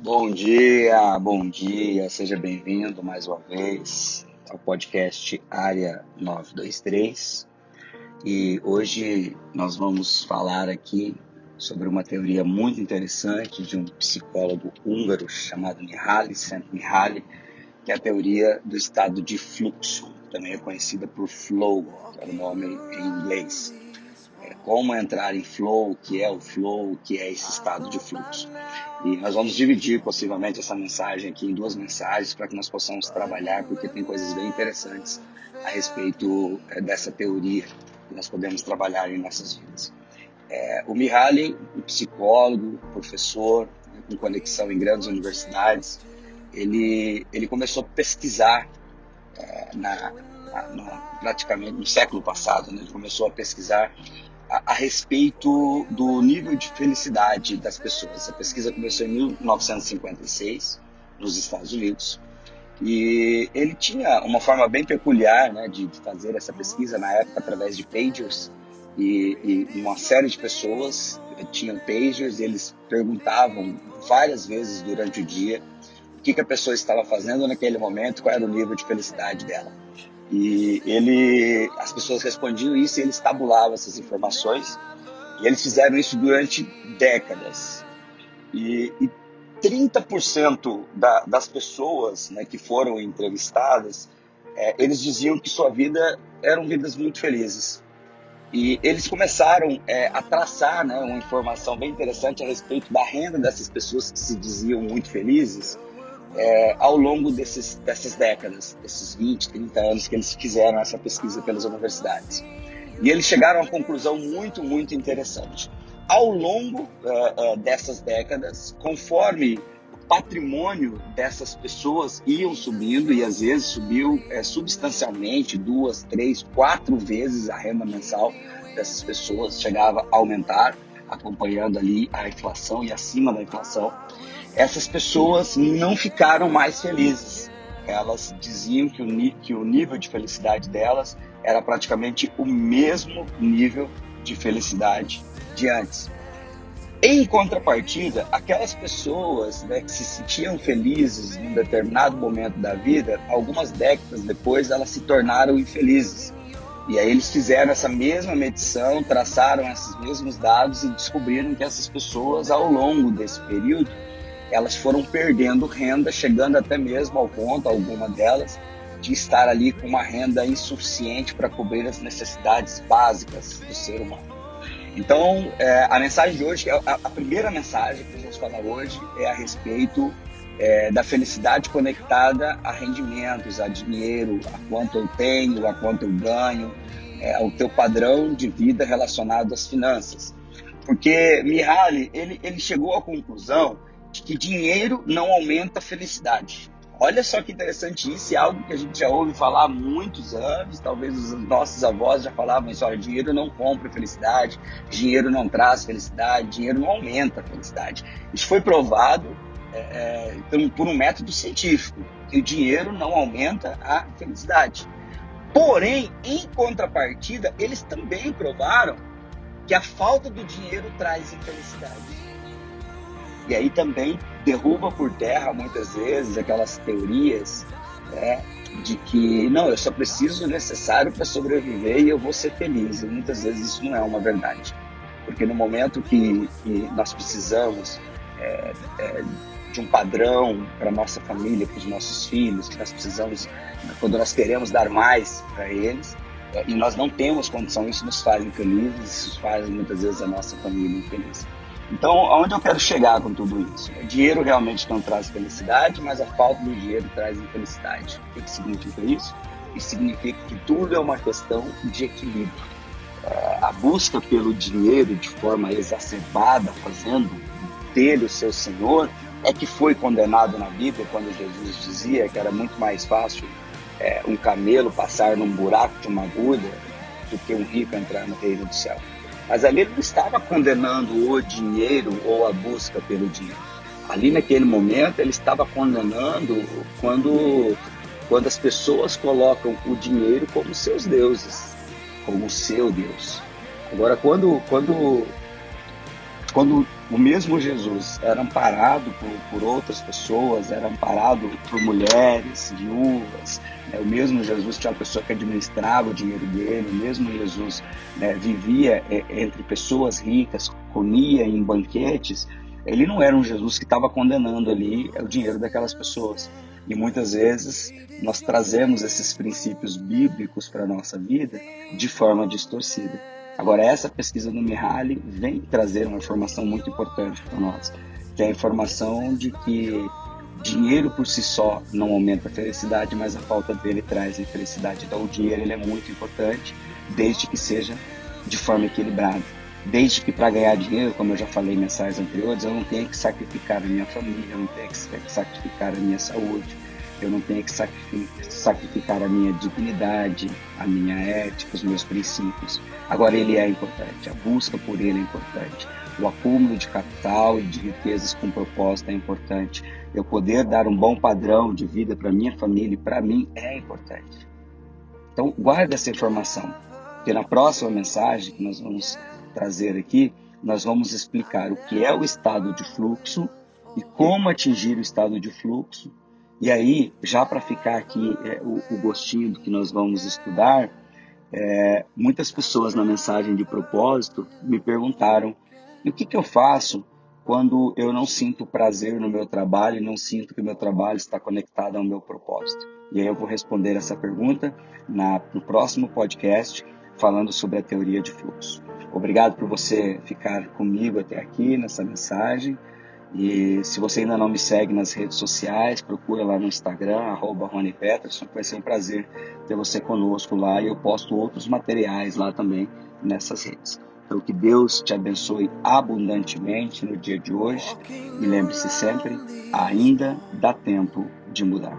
Bom dia, bom dia, seja bem-vindo mais uma vez ao podcast Área 923. E hoje nós vamos falar aqui sobre uma teoria muito interessante de um psicólogo húngaro chamado Mihaly Csikszentmihalyi, que é a teoria do estado de fluxo, também é conhecida por flow, é o nome em inglês. Como entrar em flow, o que é o flow, o que é esse estado de fluxo. E nós vamos dividir possivelmente essa mensagem aqui em duas mensagens para que nós possamos trabalhar, porque tem coisas bem interessantes a respeito é, dessa teoria que nós podemos trabalhar em nossas vidas. É, o Mihaly, um psicólogo, professor, né, com conexão em grandes universidades, ele, ele começou a pesquisar é, na, na, praticamente no século passado, né? ele começou a pesquisar a, respeito do nível de felicidade das pessoas. A pesquisa começou em 1956 nos Estados Unidos e ele tinha uma forma bem peculiar né, de, de fazer essa pesquisa na época através de pagers e, e uma série de pessoas tinham pagers e eles perguntavam várias vezes durante o dia que, que a pessoa estava fazendo naquele momento, qual era o nível de felicidade dela. E ele, as pessoas respondiam isso e eles tabulavam essas informações. E eles fizeram isso durante décadas. E, e 30% da, das pessoas né, que foram entrevistadas, é, eles diziam que sua vida eram vidas muito felizes. E eles começaram é, a traçar né, uma informação bem interessante a respeito da renda dessas pessoas que se diziam muito felizes é, ao longo desses, dessas décadas, desses 20, 30 anos que eles fizeram essa pesquisa pelas universidades. E eles chegaram a uma conclusão muito, muito interessante. Ao longo é, é, dessas décadas, conforme o patrimônio dessas pessoas iam subindo, e às vezes subiu é, substancialmente, duas, três, quatro vezes a renda mensal dessas pessoas chegava a aumentar, acompanhando ali a inflação e acima da inflação essas pessoas não ficaram mais felizes. Elas diziam que o, que o nível de felicidade delas era praticamente o mesmo nível de felicidade de antes. Em contrapartida, aquelas pessoas né, que se sentiam felizes em um determinado momento da vida, algumas décadas depois elas se tornaram infelizes. E aí eles fizeram essa mesma medição, traçaram esses mesmos dados e descobriram que essas pessoas, ao longo desse período, elas foram perdendo renda, chegando até mesmo ao ponto, alguma delas, de estar ali com uma renda insuficiente para cobrir as necessidades básicas do ser humano. Então, é, a mensagem de hoje, a, a, primeira mensagem que vamos falar hoje é a respeito é, da felicidade conectada a rendimentos, a dinheiro, a quanto eu tenho, a quanto eu ganho, é, ao teu padrão de vida relacionado às finanças. Porque Mihaly, ele, ele chegou à conclusão de que dinheiro não aumenta a felicidade. Olha só que interessante isso, é algo que a gente já ouve falar há muitos anos, talvez os nossos avós já falavam isso, olha, dinheiro não compra felicidade, dinheiro não traz felicidade, dinheiro não aumenta a felicidade. Isso foi provado é, então, por um método científico, que o dinheiro não aumenta a felicidade. Porém, em contrapartida, eles também provaram que a falta do dinheiro traz infelicidade. E aí também derruba por terra muitas vezes aquelas teorias né, de que não, eu só preciso o necessário para sobreviver e eu vou ser feliz. E muitas vezes isso não é uma verdade. Porque no momento que, que nós precisamos é, é, de um padrão para nossa família, para os nossos filhos, que nós precisamos, quando nós queremos dar mais para eles, é, e nós não temos condição, isso nos faz infelizes, isso faz muitas vezes a nossa família infeliz. Então, aonde eu quero chegar com tudo isso? O dinheiro realmente não traz felicidade, mas a falta do dinheiro traz infelicidade. O que significa isso? Isso significa que tudo é uma questão de equilíbrio. É, a busca pelo dinheiro de forma exacerbada, fazendo dele o seu senhor, é que foi condenado na Bíblia quando Jesus dizia que era muito mais fácil é, um camelo passar num buraco de uma agulha do que um rico entrar no reino do céu. Mas ali ele não estava condenando o dinheiro ou a busca pelo dinheiro. Ali naquele momento ele estava condenando quando, quando as pessoas colocam o dinheiro como seus deuses, como seu Deus. Agora, quando, quando quando o mesmo Jesus era amparado por, por outras pessoas, era amparado por mulheres, viúvas, né? o mesmo Jesus tinha uma pessoa que administrava o dinheiro dele, o mesmo Jesus né, vivia é, entre pessoas ricas, comia em banquetes, ele não era um Jesus que estava condenando ali o dinheiro daquelas pessoas. E muitas vezes nós trazemos esses princípios bíblicos para a nossa vida de forma distorcida. Agora, essa pesquisa do Mihaly vem trazer uma informação muito importante para nós, que é a informação de que dinheiro por si só não aumenta a felicidade, mas a falta dele traz a felicidade. Então, o dinheiro ele é muito importante, desde que seja de forma equilibrada. Desde que para ganhar dinheiro, como eu já falei em mensagens anteriores, eu não tenho que sacrificar a minha família, eu não tenho que sacrificar a minha saúde, eu não tenho que sacrificar a minha dignidade, a minha ética, os meus princípios. Agora, ele é importante, a busca por ele é importante, o acúmulo de capital e de riquezas com propósito é importante, eu poder dar um bom padrão de vida para minha família e para mim é importante. Então, guarde essa informação, porque na próxima mensagem que nós vamos trazer aqui, nós vamos explicar o que é o estado de fluxo e como atingir o estado de fluxo e aí, já para ficar aqui é, o, o, gostinho do que nós vamos estudar, é, muitas pessoas na mensagem de propósito me perguntaram: o que, que eu faço quando eu não sinto prazer no meu trabalho não sinto que o meu trabalho está conectado ao meu propósito? E aí eu vou responder essa pergunta na, no próximo podcast, falando sobre a teoria de fluxo. Obrigado por você ficar comigo até aqui nessa mensagem. E se você ainda não me segue nas redes sociais, procura lá no Instagram, arroba Rony Peterson, vai ser um prazer ter você conosco lá e eu posto outros materiais lá também nessas redes. Então que Deus te abençoe abundantemente no dia de hoje e lembre-se sempre, ainda dá tempo de mudar.